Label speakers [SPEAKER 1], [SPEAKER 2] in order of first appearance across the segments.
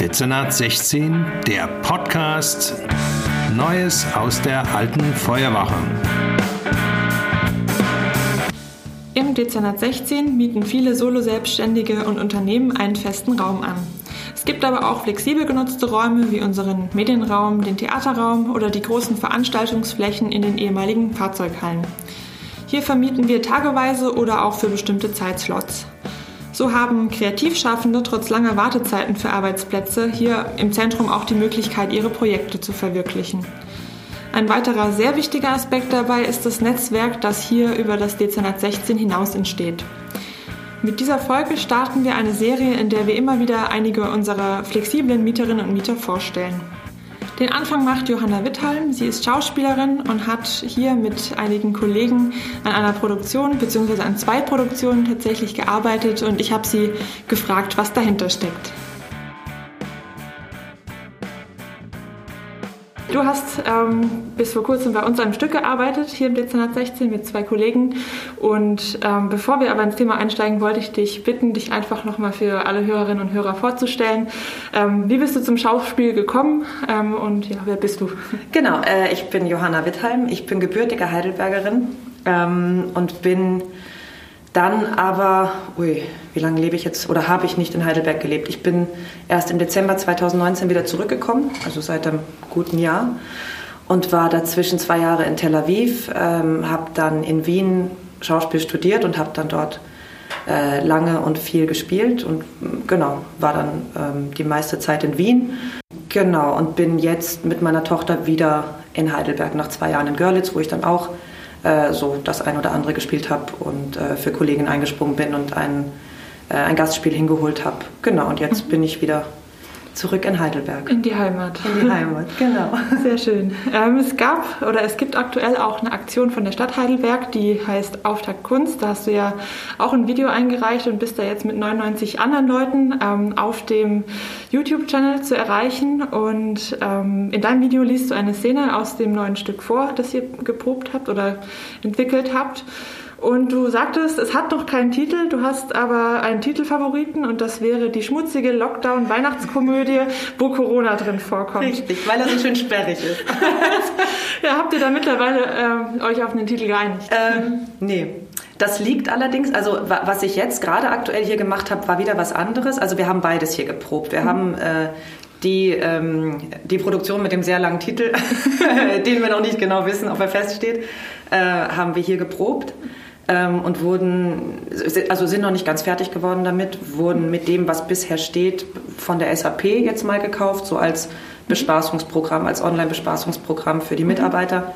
[SPEAKER 1] Dezernat 16, der Podcast Neues aus der alten Feuerwache.
[SPEAKER 2] Im Dezernat 16 mieten viele Solo-Selbstständige und Unternehmen einen festen Raum an. Es gibt aber auch flexibel genutzte Räume wie unseren Medienraum, den Theaterraum oder die großen Veranstaltungsflächen in den ehemaligen Fahrzeughallen. Hier vermieten wir tageweise oder auch für bestimmte Zeitslots. So haben Kreativschaffende trotz langer Wartezeiten für Arbeitsplätze hier im Zentrum auch die Möglichkeit, ihre Projekte zu verwirklichen. Ein weiterer sehr wichtiger Aspekt dabei ist das Netzwerk, das hier über das Dezernat 16 hinaus entsteht. Mit dieser Folge starten wir eine Serie, in der wir immer wieder einige unserer flexiblen Mieterinnen und Mieter vorstellen. Den Anfang macht Johanna Witthalm. Sie ist Schauspielerin und hat hier mit einigen Kollegen an einer Produktion bzw. an zwei Produktionen tatsächlich gearbeitet und ich habe sie gefragt, was dahinter steckt. Du hast ähm, bis vor kurzem bei uns an einem Stück gearbeitet, hier im Dezernat 16 mit zwei Kollegen. Und ähm, bevor wir aber ins Thema einsteigen, wollte ich dich bitten, dich einfach nochmal für alle Hörerinnen und Hörer vorzustellen. Ähm, wie bist du zum Schauspiel gekommen ähm, und ja, wer bist du?
[SPEAKER 3] Genau, äh, ich bin Johanna Wittheim, ich bin gebürtige Heidelbergerin ähm, und bin dann aber, ui, wie lange lebe ich jetzt oder habe ich nicht in Heidelberg gelebt? Ich bin erst im Dezember 2019 wieder zurückgekommen, also seit einem guten Jahr und war dazwischen zwei Jahre in Tel Aviv, ähm, habe dann in Wien Schauspiel studiert und habe dann dort äh, lange und viel gespielt und genau, war dann ähm, die meiste Zeit in Wien. Genau, und bin jetzt mit meiner Tochter wieder in Heidelberg nach zwei Jahren in Görlitz, wo ich dann auch äh, so das ein oder andere gespielt habe und äh, für Kollegen eingesprungen bin und ein, äh, ein Gastspiel hingeholt habe. Genau, und jetzt mhm. bin ich wieder zurück in Heidelberg.
[SPEAKER 2] In die Heimat.
[SPEAKER 3] In die Heimat, genau.
[SPEAKER 2] Sehr schön. Ähm, es gab oder es gibt aktuell auch eine Aktion von der Stadt Heidelberg, die heißt Auftakt Kunst. Da hast du ja auch ein Video eingereicht und bist da jetzt mit 99 anderen Leuten ähm, auf dem YouTube-Channel zu erreichen. Und ähm, in deinem Video liest du eine Szene aus dem neuen Stück vor, das ihr geprobt habt oder entwickelt habt. Und du sagtest, es hat noch keinen Titel, du hast aber einen Titelfavoriten und das wäre die schmutzige Lockdown-Weihnachtskomödie, wo Corona drin vorkommt.
[SPEAKER 3] Richtig, weil er so schön sperrig ist.
[SPEAKER 2] ja, habt ihr da mittlerweile äh, euch auf einen Titel geeinigt?
[SPEAKER 3] Ähm, nee. Das liegt allerdings, also was ich jetzt gerade aktuell hier gemacht habe, war wieder was anderes. Also wir haben beides hier geprobt. Wir mhm. haben äh, die, ähm, die Produktion mit dem sehr langen Titel, den wir noch nicht genau wissen, ob er feststeht, äh, haben wir hier geprobt ähm, und wurden, also sind noch nicht ganz fertig geworden damit, wurden mit dem, was bisher steht, von der SAP jetzt mal gekauft, so als Bespaßungsprogramm, als Online-Bespaßungsprogramm für die mhm. Mitarbeiter.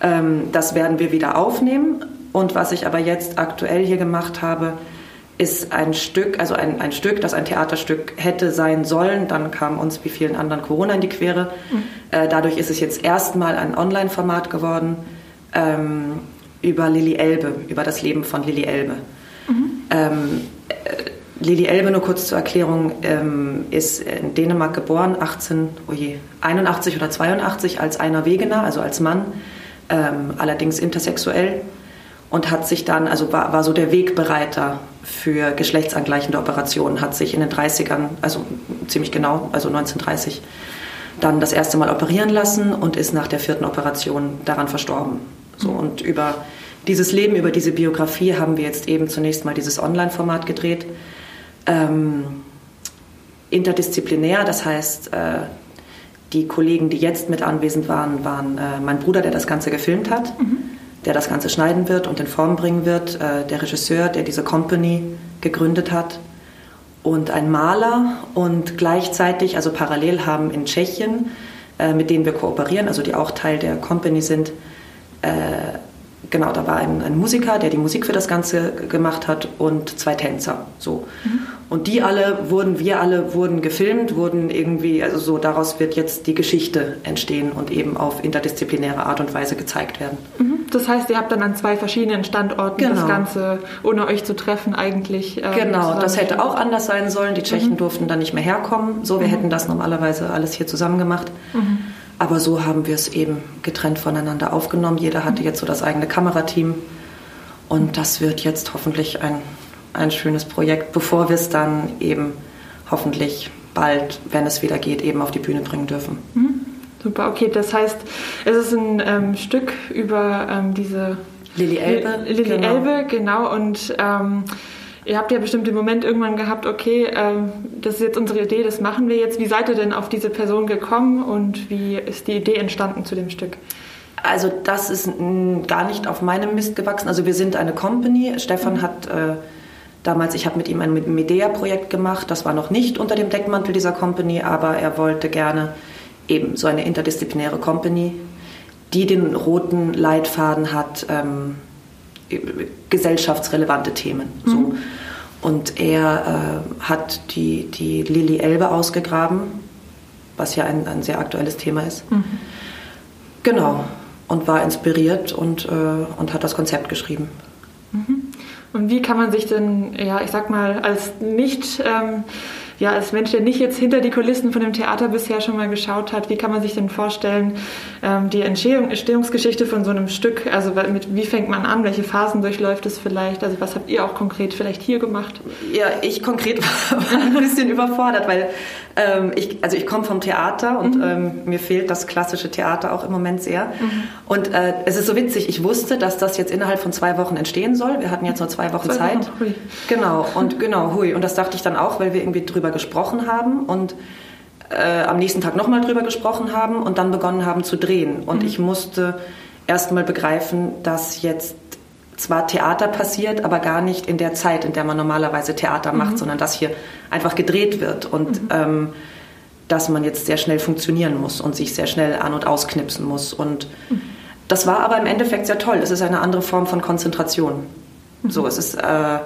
[SPEAKER 3] Ähm, das werden wir wieder aufnehmen. Und was ich aber jetzt aktuell hier gemacht habe, ist ein Stück, also ein, ein Stück, das ein Theaterstück hätte sein sollen. Dann kam uns wie vielen anderen Corona in die Quere. Mhm. Äh, dadurch ist es jetzt erstmal ein Online-Format geworden. Ähm, über Lilly Elbe, über das Leben von Lilly Elbe. Mhm. Ähm, äh, Lilly Elbe, nur kurz zur Erklärung, ähm, ist in Dänemark geboren, 1881 oder 82 als einer Wegener, also als Mann, ähm, allerdings intersexuell und hat sich dann, also war, war so der Wegbereiter für geschlechtsangleichende Operationen, hat sich in den 30ern, also ziemlich genau, also 1930, dann das erste Mal operieren lassen und ist nach der vierten Operation daran verstorben. So, und über dieses Leben, über diese Biografie haben wir jetzt eben zunächst mal dieses Online-Format gedreht. Ähm, interdisziplinär, das heißt, äh, die Kollegen, die jetzt mit anwesend waren, waren äh, mein Bruder, der das Ganze gefilmt hat, mhm. der das Ganze schneiden wird und in Form bringen wird, äh, der Regisseur, der diese Company gegründet hat und ein Maler und gleichzeitig, also parallel haben in Tschechien, äh, mit denen wir kooperieren, also die auch Teil der Company sind, äh, genau, da war ein, ein, Musiker, der die Musik für das Ganze gemacht hat und zwei Tänzer. So. Mhm. Und die alle wurden, wir alle wurden gefilmt, wurden irgendwie, also so daraus wird jetzt die Geschichte entstehen und eben auf interdisziplinäre Art und Weise gezeigt werden.
[SPEAKER 2] Mhm. Das heißt, ihr habt dann an zwei verschiedenen Standorten genau. das Ganze, ohne euch zu treffen, eigentlich.
[SPEAKER 3] Ähm, genau, das hätte auch anders sein sollen. Die Tschechen mhm. durften dann nicht mehr herkommen. So, wir mhm. hätten das normalerweise alles hier zusammen gemacht. Aber so haben wir es eben getrennt voneinander aufgenommen. Jeder hatte jetzt so das eigene Kamerateam. Und das wird jetzt hoffentlich ein, ein schönes Projekt, bevor wir es dann eben hoffentlich bald, wenn es wieder geht, eben auf die Bühne bringen dürfen.
[SPEAKER 2] Mhm. Super, okay. Das heißt, es ist ein ähm, Stück über ähm, diese
[SPEAKER 3] Lilly Elbe.
[SPEAKER 2] Lilly genau. Elbe, genau. Und ähm, ihr habt ja bestimmt den Moment irgendwann gehabt, okay, ähm, das ist jetzt unsere Idee, das machen wir jetzt. Wie seid ihr denn auf diese Person gekommen und wie ist die Idee entstanden zu dem Stück?
[SPEAKER 3] Also das ist gar nicht auf meinem Mist gewachsen. Also wir sind eine Company. Stefan mhm. hat äh, damals, ich habe mit ihm ein Medea-Projekt gemacht. Das war noch nicht unter dem Deckmantel dieser Company, aber er wollte gerne eben so eine interdisziplinäre Company, die den roten Leitfaden hat, ähm, gesellschaftsrelevante Themen. Mhm. So. Und er äh, hat die, die Lilly Elbe ausgegraben, was ja ein, ein sehr aktuelles Thema ist. Mhm. Genau. Und war inspiriert und, äh, und hat das Konzept geschrieben.
[SPEAKER 2] Mhm. Und wie kann man sich denn, ja, ich sag mal, als nicht ähm, ja, als Mensch, der nicht jetzt hinter die Kulissen von dem Theater bisher schon mal geschaut hat, wie kann man sich denn vorstellen, ähm, die Entstehung, Entstehungsgeschichte von so einem Stück, also mit, wie fängt man an, welche Phasen durchläuft es vielleicht, also was habt ihr auch konkret vielleicht hier gemacht?
[SPEAKER 3] Ja, ich konkret war ein bisschen überfordert, weil ähm, ich, also ich komme vom Theater und mhm. ähm, mir fehlt das klassische Theater auch im Moment sehr. Mhm. Und äh, es ist so witzig, ich wusste, dass das jetzt innerhalb von zwei Wochen entstehen soll. Wir hatten jetzt nur zwei Wochen zwei Zeit. Wochen, hui. Genau, und genau, hui. Und das dachte ich dann auch, weil wir irgendwie drüber gesprochen haben und äh, am nächsten Tag nochmal drüber gesprochen haben und dann begonnen haben zu drehen. Und mhm. ich musste erstmal begreifen, dass jetzt zwar Theater passiert, aber gar nicht in der Zeit, in der man normalerweise Theater macht, mhm. sondern dass hier einfach gedreht wird und mhm. ähm, dass man jetzt sehr schnell funktionieren muss und sich sehr schnell an- und ausknipsen muss. Und mhm. das war aber im Endeffekt sehr toll. Es ist eine andere Form von Konzentration. Mhm. So, es ist, äh,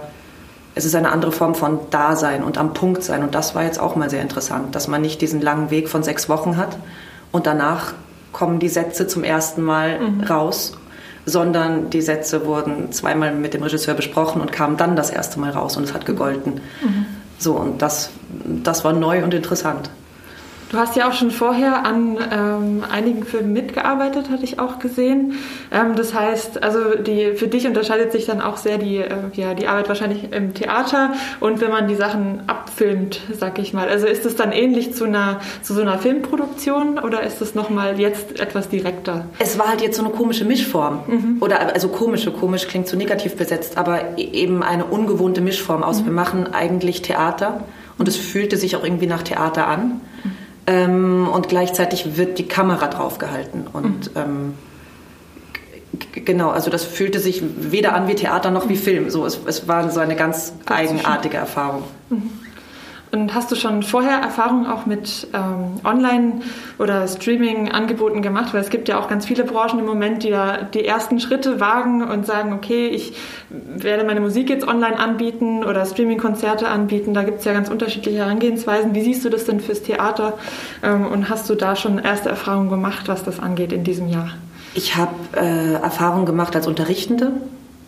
[SPEAKER 3] es ist eine andere Form von Dasein und am Punkt sein. Und das war jetzt auch mal sehr interessant, dass man nicht diesen langen Weg von sechs Wochen hat und danach kommen die Sätze zum ersten Mal mhm. raus sondern die Sätze wurden zweimal mit dem Regisseur besprochen und kamen dann das erste Mal raus und es hat gegolten. Mhm. So, und das, das war neu und interessant.
[SPEAKER 2] Du hast ja auch schon vorher an ähm, einigen Filmen mitgearbeitet, hatte ich auch gesehen. Ähm, das heißt, also die, für dich unterscheidet sich dann auch sehr die, äh, ja, die Arbeit wahrscheinlich im Theater und wenn man die Sachen abfilmt, sag ich mal. Also ist es dann ähnlich zu, einer, zu so einer Filmproduktion oder ist es nochmal jetzt etwas direkter?
[SPEAKER 3] Es war halt jetzt so eine komische Mischform. Mhm. Oder also komische, komisch klingt zu negativ besetzt, aber e-, eben eine ungewohnte Mischform aus. Mhm. Wir machen eigentlich Theater und es fühlte sich auch irgendwie nach Theater an. Ähm, und gleichzeitig wird die Kamera draufgehalten. Und mhm. ähm, genau, also das fühlte sich weder an wie Theater noch wie Film. So, es, es war so eine ganz eigenartige Erfahrung. Mhm.
[SPEAKER 2] Und hast du schon vorher Erfahrungen auch mit ähm, Online- oder Streaming-Angeboten gemacht? Weil es gibt ja auch ganz viele Branchen im Moment, die da die ersten Schritte wagen und sagen, okay, ich werde meine Musik jetzt online anbieten oder Streaming-Konzerte anbieten. Da gibt es ja ganz unterschiedliche Herangehensweisen. Wie siehst du das denn fürs Theater? Ähm, und hast du da schon erste Erfahrungen gemacht, was das angeht in diesem Jahr?
[SPEAKER 3] Ich habe äh, Erfahrungen gemacht als Unterrichtende,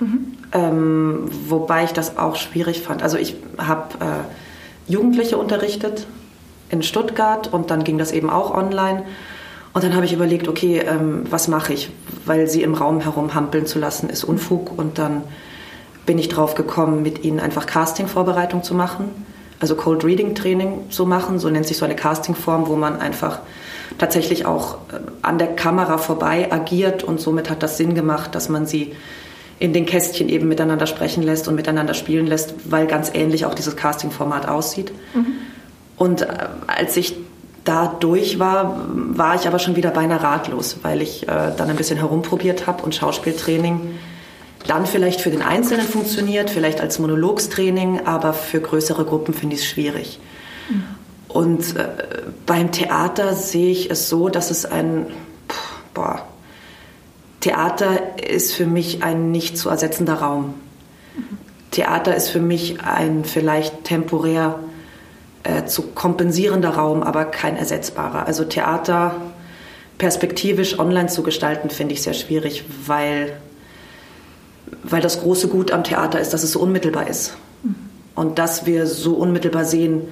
[SPEAKER 3] mhm. ähm, wobei ich das auch schwierig fand. Also ich habe... Äh, Jugendliche unterrichtet in Stuttgart und dann ging das eben auch online. Und dann habe ich überlegt, okay, ähm, was mache ich? Weil sie im Raum herumhampeln zu lassen, ist Unfug. Und dann bin ich drauf gekommen, mit ihnen einfach Casting-Vorbereitung zu machen. Also Cold Reading Training zu machen. So nennt sich so eine Casting-Form, wo man einfach tatsächlich auch äh, an der Kamera vorbei agiert. Und somit hat das Sinn gemacht, dass man sie in den Kästchen eben miteinander sprechen lässt und miteinander spielen lässt, weil ganz ähnlich auch dieses Casting-Format aussieht. Mhm. Und äh, als ich da durch war, war ich aber schon wieder beinahe ratlos, weil ich äh, dann ein bisschen herumprobiert habe und Schauspieltraining dann vielleicht für den Einzelnen funktioniert, vielleicht als Monologstraining, aber für größere Gruppen finde ich es schwierig. Mhm. Und äh, beim Theater sehe ich es so, dass es ein, boah, Theater ist für mich ein nicht zu ersetzender Raum. Theater ist für mich ein vielleicht temporär äh, zu kompensierender Raum, aber kein ersetzbarer. Also Theater perspektivisch online zu gestalten, finde ich sehr schwierig, weil, weil das große Gut am Theater ist, dass es so unmittelbar ist. Und dass wir so unmittelbar sehen,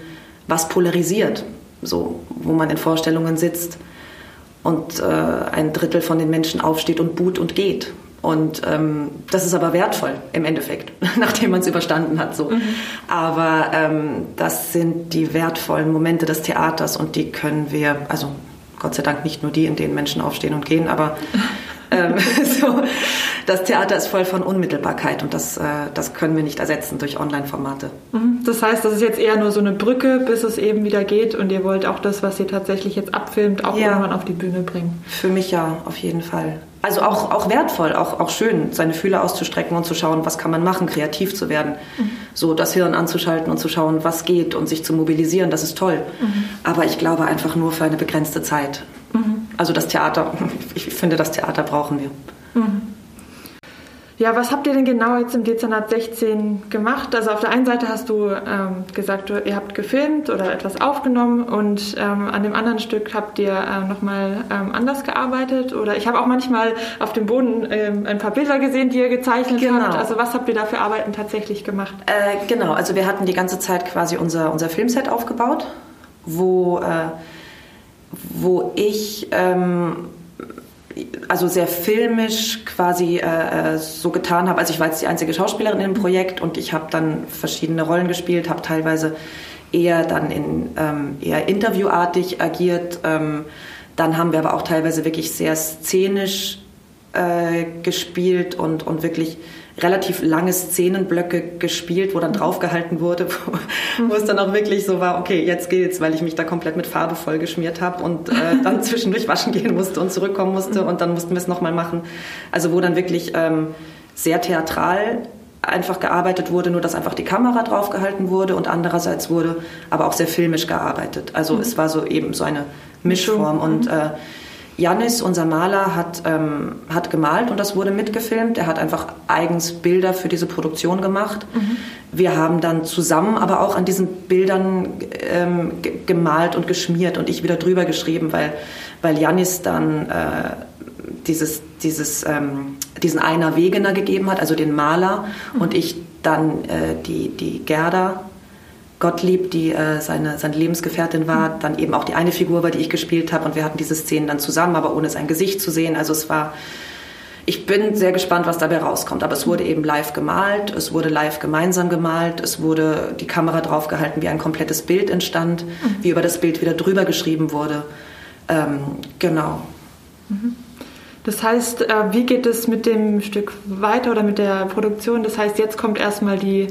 [SPEAKER 3] was polarisiert. So, wo man in Vorstellungen sitzt und äh, ein Drittel von den Menschen aufsteht und buht und geht. Und ähm, das ist aber wertvoll im Endeffekt, nachdem man es überstanden hat. So. Mhm. Aber ähm, das sind die wertvollen Momente des Theaters und die können wir, also Gott sei Dank nicht nur die, in denen Menschen aufstehen und gehen, aber ähm, so, das Theater ist voll von Unmittelbarkeit und das, äh, das können wir nicht ersetzen durch Online-Formate.
[SPEAKER 2] Mhm. Das heißt, das ist jetzt eher nur so eine Brücke, bis es eben wieder geht und ihr wollt auch das, was ihr tatsächlich jetzt abfilmt, auch ja. irgendwann auf die Bühne bringen.
[SPEAKER 3] Für mich ja, auf jeden Fall. Also auch, auch wertvoll, auch, auch schön, seine Fühler auszustrecken und zu schauen, was kann man machen, kreativ zu werden. Mhm. So das Hirn anzuschalten und zu schauen, was geht und sich zu mobilisieren, das ist toll. Mhm. Aber ich glaube einfach nur für eine begrenzte Zeit. Also das Theater, ich finde, das Theater brauchen wir. Mhm.
[SPEAKER 2] Ja, was habt ihr denn genau jetzt im Dezernat 16 gemacht? Also auf der einen Seite hast du ähm, gesagt, du, ihr habt gefilmt oder etwas aufgenommen und ähm, an dem anderen Stück habt ihr äh, nochmal ähm, anders gearbeitet oder ich habe auch manchmal auf dem Boden ähm, ein paar Bilder gesehen, die ihr gezeichnet genau. habt. Also was habt ihr da für Arbeiten tatsächlich gemacht?
[SPEAKER 3] Äh, genau, also wir hatten die ganze Zeit quasi unser, unser Filmset aufgebaut, wo, äh, wo ich ähm, also sehr filmisch quasi äh, äh, so getan habe. Also ich war jetzt die einzige Schauspielerin im Projekt und ich habe dann verschiedene Rollen gespielt, habe teilweise eher dann in ähm, eher interviewartig agiert. Ähm, dann haben wir aber auch teilweise wirklich sehr szenisch äh, gespielt und, und wirklich relativ lange Szenenblöcke gespielt, wo dann draufgehalten wurde, wo, wo, es dann auch wirklich so war, okay, jetzt geht's, weil ich mich da komplett mit Farbe vollgeschmiert habe und äh, dann zwischendurch waschen gehen musste und zurückkommen musste und dann mussten wir es nochmal machen. Also wo dann wirklich ähm, sehr theatral einfach gearbeitet wurde, nur dass einfach die Kamera draufgehalten wurde und andererseits wurde aber auch sehr filmisch gearbeitet. Also mhm. es war so eben so eine Mischform und äh, Janis, unser Maler, hat, ähm, hat gemalt und das wurde mitgefilmt. Er hat einfach eigens Bilder für diese Produktion gemacht. Mhm. Wir haben dann zusammen aber auch an diesen Bildern ähm, gemalt und geschmiert und ich wieder drüber geschrieben, weil, weil Janis dann äh, dieses, dieses, ähm, diesen Einer Wegener gegeben hat, also den Maler, mhm. und ich dann äh, die, die Gerda Gottlieb, die äh, seine, seine Lebensgefährtin war, dann eben auch die eine Figur war, die ich gespielt habe und wir hatten diese Szenen dann zusammen, aber ohne sein Gesicht zu sehen. Also es war, ich bin sehr gespannt, was dabei rauskommt. Aber es wurde eben live gemalt, es wurde live gemeinsam gemalt, es wurde die Kamera draufgehalten, wie ein komplettes Bild entstand, mhm. wie über das Bild wieder drüber geschrieben wurde. Ähm, genau.
[SPEAKER 2] Mhm. Das heißt, äh, wie geht es mit dem Stück weiter oder mit der Produktion? Das heißt, jetzt kommt erstmal die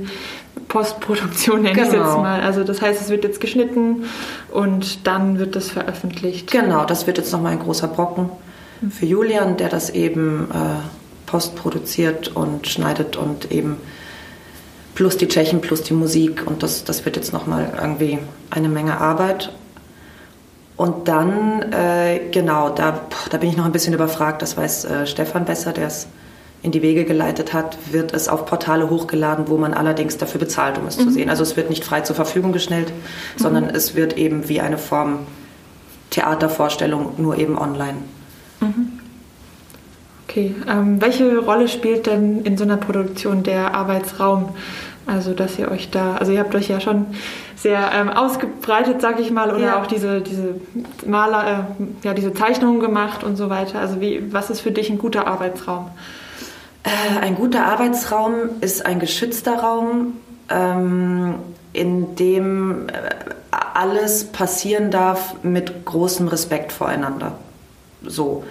[SPEAKER 2] Postproduktion, nenne genau. ich jetzt mal. Also das heißt, es wird jetzt geschnitten und dann wird das veröffentlicht.
[SPEAKER 3] Genau, das wird jetzt nochmal ein großer Brocken für Julian, der das eben äh, postproduziert und schneidet und eben plus die Tschechen, plus die Musik und das, das wird jetzt nochmal irgendwie eine Menge Arbeit. Und dann, äh, genau, da, da bin ich noch ein bisschen überfragt, das weiß äh, Stefan besser, der ist in die Wege geleitet hat, wird es auf Portale hochgeladen, wo man allerdings dafür bezahlt, um es mhm. zu sehen. Also es wird nicht frei zur Verfügung gestellt, mhm. sondern es wird eben wie eine Form Theatervorstellung, nur eben online. Mhm.
[SPEAKER 2] Okay, ähm, welche Rolle spielt denn in so einer Produktion der Arbeitsraum? Also, dass ihr euch da, also ihr habt euch ja schon sehr ähm, ausgebreitet, sag ich mal, oder ja. auch diese, diese Maler, äh, ja, diese Zeichnungen gemacht und so weiter. Also, wie, was ist für dich ein guter Arbeitsraum?
[SPEAKER 3] Äh, ein guter Arbeitsraum ist ein geschützter Raum, ähm, in dem äh, alles passieren darf mit großem Respekt voreinander. So.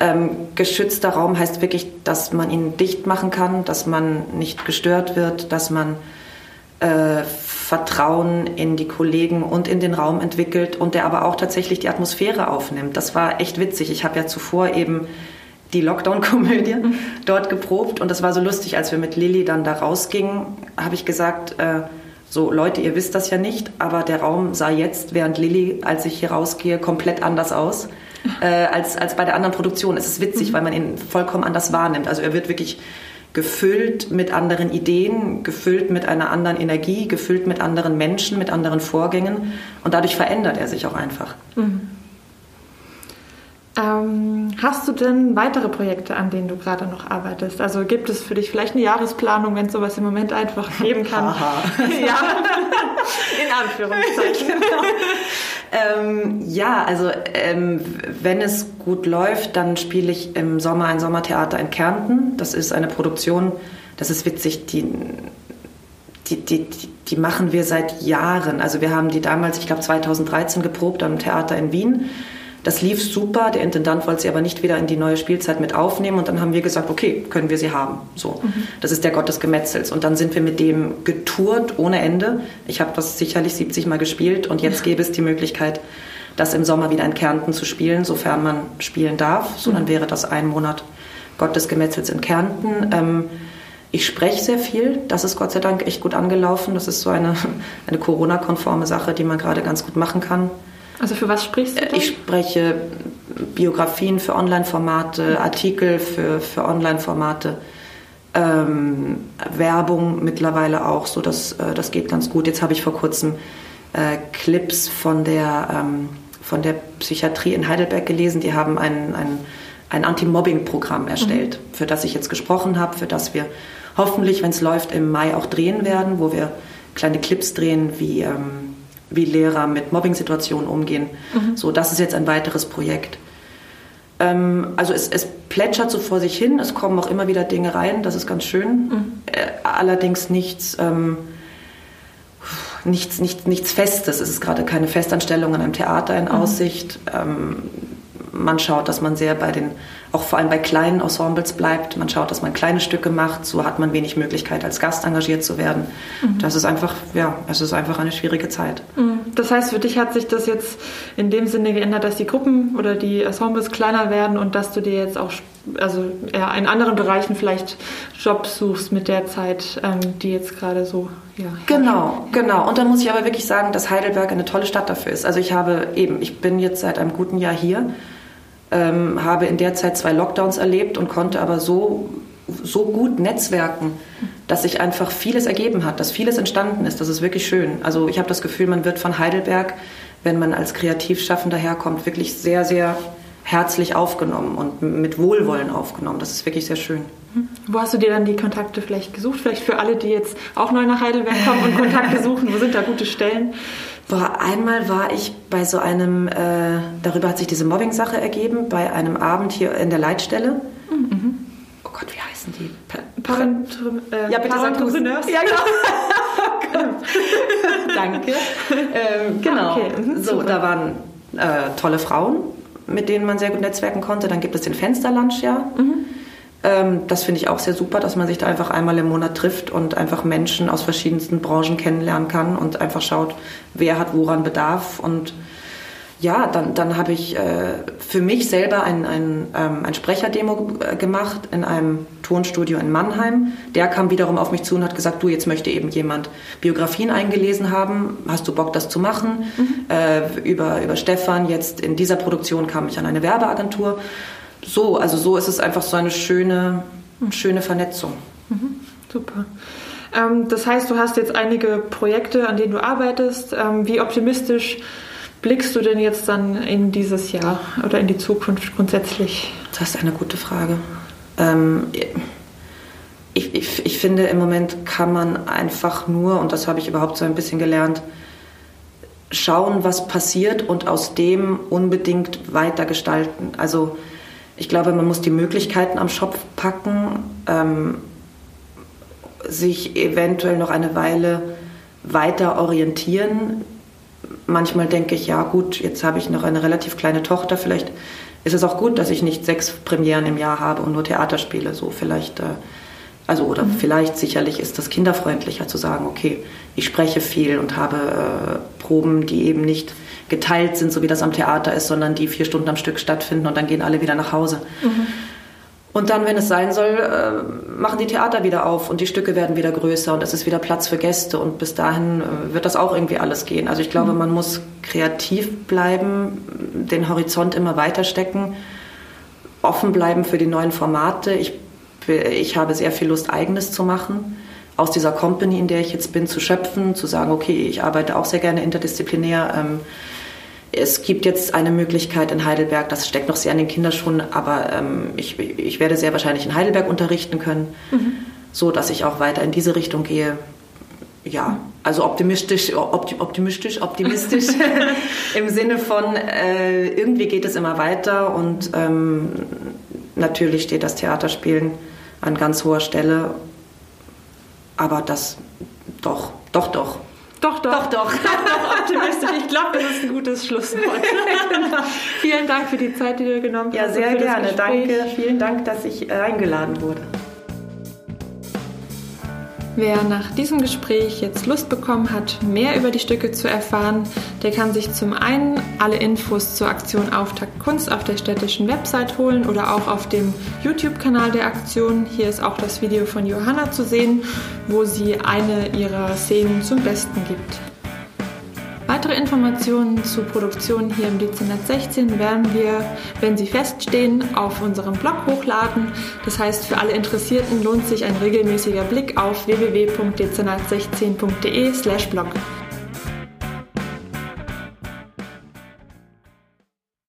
[SPEAKER 3] Ähm, geschützter Raum heißt wirklich, dass man ihn dicht machen kann, dass man nicht gestört wird, dass man äh, Vertrauen in die Kollegen und in den Raum entwickelt und der aber auch tatsächlich die Atmosphäre aufnimmt. Das war echt witzig. Ich habe ja zuvor eben die Lockdown-Komödie mhm. dort geprobt. Und das war so lustig, als wir mit Lilly dann da rausgingen, habe ich gesagt, äh, so Leute, ihr wisst das ja nicht, aber der Raum sah jetzt, während Lilly, als ich hier rausgehe, komplett anders aus äh, als, als bei der anderen Produktion. Es ist witzig, mhm. weil man ihn vollkommen anders wahrnimmt. Also er wird wirklich gefüllt mit anderen Ideen, gefüllt mit einer anderen Energie, gefüllt mit anderen Menschen, mit anderen Vorgängen. Und dadurch verändert er sich auch einfach. Mhm.
[SPEAKER 2] Ähm, hast du denn weitere Projekte, an denen du gerade noch arbeitest? Also gibt es für dich vielleicht eine Jahresplanung, wenn es sowas im Moment einfach geben kann? Ja, in Anführungszeichen. genau.
[SPEAKER 3] Ähm, ja, also ähm, wenn es gut läuft, dann spiele ich im Sommer ein Sommertheater in Kärnten. Das ist eine Produktion, das ist witzig, die, die, die, die machen wir seit Jahren. Also wir haben die damals, ich glaube 2013 geprobt am Theater in Wien. Das lief super, der Intendant wollte sie aber nicht wieder in die neue Spielzeit mit aufnehmen und dann haben wir gesagt, okay, können wir sie haben. So, mhm. das ist der Gott des Gemetzels und dann sind wir mit dem getourt ohne Ende. Ich habe das sicherlich 70 Mal gespielt und jetzt gäbe es die Möglichkeit, das im Sommer wieder in Kärnten zu spielen, sofern man spielen darf. So, dann mhm. wäre das ein Monat Gott des Gemetzels in Kärnten. Ähm, ich spreche sehr viel. Das ist Gott sei Dank echt gut angelaufen. Das ist so eine, eine Corona-konforme Sache, die man gerade ganz gut machen kann.
[SPEAKER 2] Also für was sprichst du? Denn?
[SPEAKER 3] Ich spreche Biografien für Online-Formate, Artikel für, für Online-Formate, ähm, Werbung mittlerweile auch, so dass äh, das geht ganz gut. Jetzt habe ich vor kurzem äh, Clips von der, ähm, von der Psychiatrie in Heidelberg gelesen. Die haben ein, ein, ein Anti-Mobbing-Programm erstellt, mhm. für das ich jetzt gesprochen habe, für das wir hoffentlich, wenn es läuft, im Mai auch drehen werden, wo wir kleine Clips drehen, wie ähm, wie Lehrer mit Mobbing-Situationen umgehen. Mhm. So, das ist jetzt ein weiteres Projekt. Ähm, also es, es, plätschert so vor sich hin, es kommen auch immer wieder Dinge rein, das ist ganz schön. Mhm. Äh, allerdings nichts, ähm, nichts, nichts, nichts Festes. Es ist gerade keine Festanstellung in einem Theater in mhm. Aussicht. Ähm, man schaut, dass man sehr bei den, auch vor allem bei kleinen Ensembles bleibt. Man schaut, dass man kleine Stücke macht. So hat man wenig Möglichkeit, als Gast engagiert zu werden. Mhm. Das ist einfach, ja, es ist einfach eine schwierige Zeit.
[SPEAKER 2] Mhm. Das heißt, für dich hat sich das jetzt in dem Sinne geändert, dass die Gruppen oder die Ensembles kleiner werden und dass du dir jetzt auch also ja, in anderen Bereichen vielleicht Jobs suchst mit der Zeit, ähm, die jetzt gerade so. Ja,
[SPEAKER 3] genau, genau. Und dann muss ich aber wirklich sagen, dass Heidelberg eine tolle Stadt dafür ist. Also ich habe eben, ich bin jetzt seit einem guten Jahr hier ähm, habe in der Zeit zwei Lockdowns erlebt und konnte aber so, so gut netzwerken, dass sich einfach vieles ergeben hat, dass vieles entstanden ist. Das ist wirklich schön. Also ich habe das Gefühl, man wird von Heidelberg, wenn man als Kreativschaffender herkommt, wirklich sehr, sehr herzlich aufgenommen und mit Wohlwollen aufgenommen. Das ist wirklich sehr schön.
[SPEAKER 2] Wo hast du dir dann die Kontakte vielleicht gesucht? Vielleicht für alle, die jetzt auch neu nach Heidelberg kommen und Kontakte suchen. Wo sind da gute Stellen?
[SPEAKER 3] Boah, einmal war ich bei so einem, äh, darüber hat sich diese Mobbing-Sache ergeben, bei einem Abend hier in der Leitstelle. Mhm. Oh Gott, wie heißen die? Pa
[SPEAKER 2] Parent,
[SPEAKER 3] äh, ja, bitte du Ja, genau. Danke. Ähm, genau. Okay. Mhm, so, da waren äh, tolle Frauen, mit denen man sehr gut netzwerken konnte. Dann gibt es den Fensterlunch, ja. Mhm. Ähm, das finde ich auch sehr super, dass man sich da einfach einmal im Monat trifft und einfach Menschen aus verschiedensten Branchen kennenlernen kann und einfach schaut, wer hat woran Bedarf. Und ja, dann, dann habe ich äh, für mich selber ein, ein, ähm, ein Sprecherdemo äh, gemacht in einem Tonstudio in Mannheim. Der kam wiederum auf mich zu und hat gesagt, du, jetzt möchte eben jemand Biografien eingelesen haben. Hast du Bock, das zu machen? Mhm. Äh, über, über Stefan, jetzt in dieser Produktion kam ich an eine Werbeagentur so, also so ist es einfach so eine schöne, schöne Vernetzung.
[SPEAKER 2] Mhm, super. Ähm, das heißt, du hast jetzt einige Projekte, an denen du arbeitest. Ähm, wie optimistisch blickst du denn jetzt dann in dieses Jahr oder in die Zukunft grundsätzlich?
[SPEAKER 3] Das ist eine gute Frage. Ähm, ich, ich, ich finde, im Moment kann man einfach nur, und das habe ich überhaupt so ein bisschen gelernt, schauen, was passiert und aus dem unbedingt weiter gestalten. Also ich glaube, man muss die Möglichkeiten am Schopf packen, ähm, sich eventuell noch eine Weile weiter orientieren. Manchmal denke ich, ja gut, jetzt habe ich noch eine relativ kleine Tochter, vielleicht ist es auch gut, dass ich nicht sechs Premieren im Jahr habe und nur Theater spiele. So vielleicht, äh, also oder mhm. vielleicht sicherlich ist das kinderfreundlicher zu sagen, okay, ich spreche viel und habe äh, Proben, die eben nicht geteilt sind, so wie das am Theater ist, sondern die vier Stunden am Stück stattfinden und dann gehen alle wieder nach Hause. Mhm. Und dann, wenn es sein soll, äh, machen die Theater wieder auf und die Stücke werden wieder größer und es ist wieder Platz für Gäste und bis dahin äh, wird das auch irgendwie alles gehen. Also ich glaube, mhm. man muss kreativ bleiben, den Horizont immer weiter stecken, offen bleiben für die neuen Formate. Ich, ich habe sehr viel Lust, eigenes zu machen aus dieser Company, in der ich jetzt bin, zu schöpfen, zu sagen, okay, ich arbeite auch sehr gerne interdisziplinär. Ähm, es gibt jetzt eine Möglichkeit in Heidelberg, das steckt noch sehr an den Kinderschuhen, aber ähm, ich, ich werde sehr wahrscheinlich in Heidelberg unterrichten können, mhm. so dass ich auch weiter in diese Richtung gehe. ja, also optimistisch, optimistisch, optimistisch im Sinne von äh, irgendwie geht es immer weiter und ähm, natürlich steht das Theaterspielen an ganz hoher Stelle, aber das doch, doch, doch.
[SPEAKER 2] Doch, doch. Doch, doch. optimistisch. Ich glaube, das ist ein gutes Schlusswort. Vielen Dank für die Zeit, die du genommen hast.
[SPEAKER 3] Ja, sehr gerne. Danke. Vielen Dank, dass ich eingeladen wurde.
[SPEAKER 2] Wer nach diesem Gespräch jetzt Lust bekommen hat, mehr über die Stücke zu erfahren, der kann sich zum einen alle Infos zur Aktion Auftakt Kunst auf der städtischen Website holen oder auch auf dem YouTube-Kanal der Aktion. Hier ist auch das Video von Johanna zu sehen, wo sie eine ihrer Szenen zum Besten gibt. Weitere Informationen zu Produktionen hier im Dezernat 16 werden wir, wenn sie feststehen, auf unserem Blog hochladen. Das heißt, für alle Interessierten lohnt sich ein regelmäßiger Blick auf www.dezernat16.de/blog.